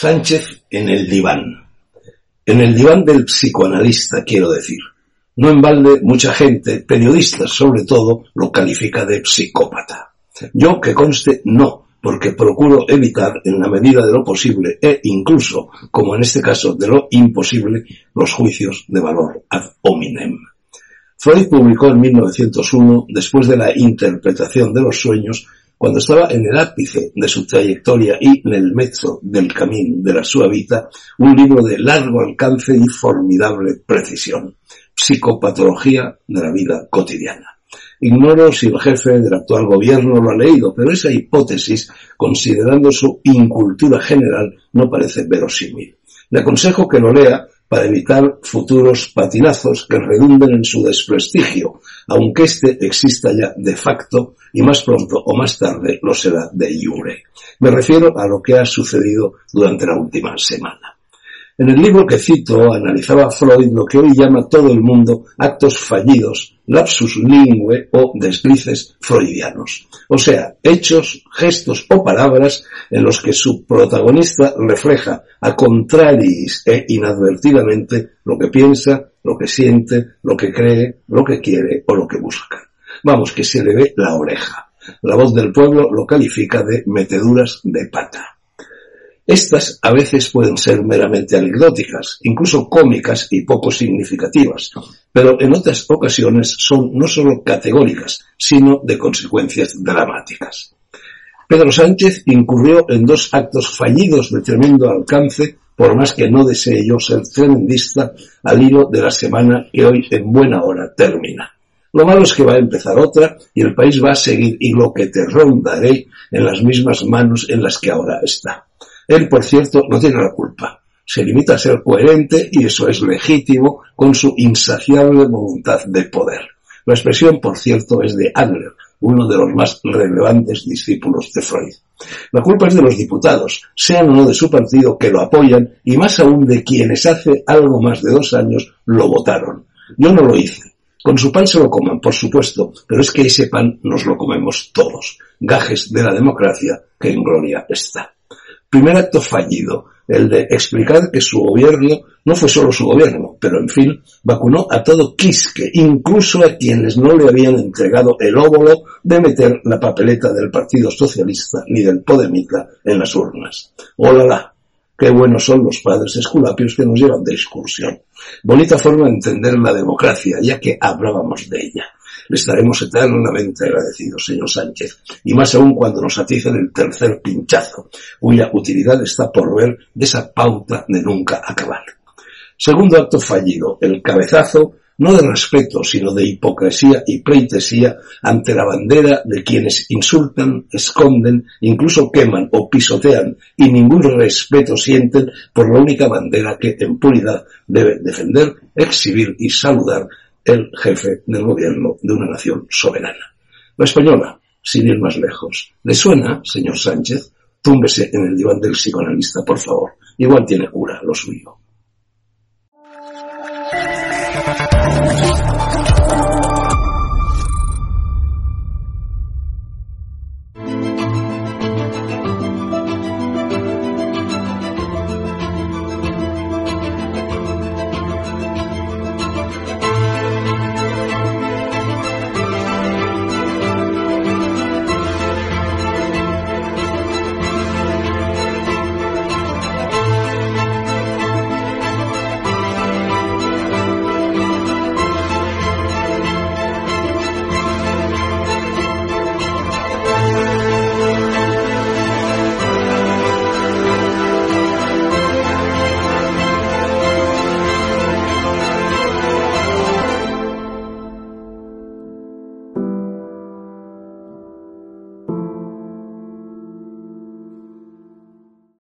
Sánchez en el diván. En el diván del psicoanalista, quiero decir. No en balde, mucha gente, periodistas sobre todo, lo califica de psicópata. Yo, que conste, no, porque procuro evitar, en la medida de lo posible, e incluso, como en este caso, de lo imposible, los juicios de valor ad hominem. Freud publicó en 1901, después de la interpretación de los sueños, cuando estaba en el ápice de su trayectoria y en el mezzo del camino de la sua vita, un libro de largo alcance y formidable precisión, Psicopatología de la vida cotidiana. Ignoro si el jefe del actual gobierno lo ha leído, pero esa hipótesis, considerando su incultura general, no parece verosímil. Le aconsejo que lo lea para evitar futuros patinazos que redunden en su desprestigio, aunque éste exista ya de facto y más pronto o más tarde lo será de iure. Me refiero a lo que ha sucedido durante la última semana. En el libro que cito analizaba Freud lo que hoy llama todo el mundo actos fallidos, lapsus lingue o deslices freudianos. O sea, hechos, gestos o palabras en los que su protagonista refleja a contraris e inadvertidamente lo que piensa, lo que siente, lo que cree, lo que quiere o lo que busca. Vamos, que se le ve la oreja. La voz del pueblo lo califica de meteduras de pata. Estas a veces pueden ser meramente anecdóticas, incluso cómicas y poco significativas, pero en otras ocasiones son no solo categóricas, sino de consecuencias dramáticas. Pedro Sánchez incurrió en dos actos fallidos de tremendo alcance, por más que no desee yo ser tremendista, al hilo de la semana que hoy en buena hora termina. Lo malo es que va a empezar otra y el país va a seguir y lo que te rondaré en las mismas manos en las que ahora está. Él, por cierto, no tiene la culpa. Se limita a ser coherente y eso es legítimo con su insaciable voluntad de poder. La expresión, por cierto, es de Adler, uno de los más relevantes discípulos de Freud. La culpa es de los diputados, sean o no de su partido, que lo apoyan y más aún de quienes hace algo más de dos años lo votaron. Yo no lo hice. Con su pan se lo coman, por supuesto, pero es que ese pan nos lo comemos todos. Gajes de la democracia que en gloria está. Primer acto fallido, el de explicar que su gobierno no fue solo su gobierno, pero en fin, vacunó a todo Quisque, incluso a quienes no le habían entregado el óvulo de meter la papeleta del Partido Socialista ni del Podemita en las urnas. ¡Hola! Qué buenos son los padres esculapios que nos llevan de excursión. Bonita forma de entender la democracia, ya que hablábamos de ella. Le estaremos eternamente agradecidos, señor Sánchez, y más aún cuando nos aticen el tercer pinchazo, cuya utilidad está por ver de esa pauta de nunca acabar. Segundo acto fallido, el cabezazo no de respeto, sino de hipocresía y pleitesía ante la bandera de quienes insultan, esconden, incluso queman o pisotean y ningún respeto sienten por la única bandera que en puridad debe defender, exhibir y saludar el jefe del gobierno de una nación soberana. La española, sin ir más lejos. ¿Le suena, señor Sánchez? Túmbese en el diván del psicoanalista, por favor. Igual tiene cura lo suyo.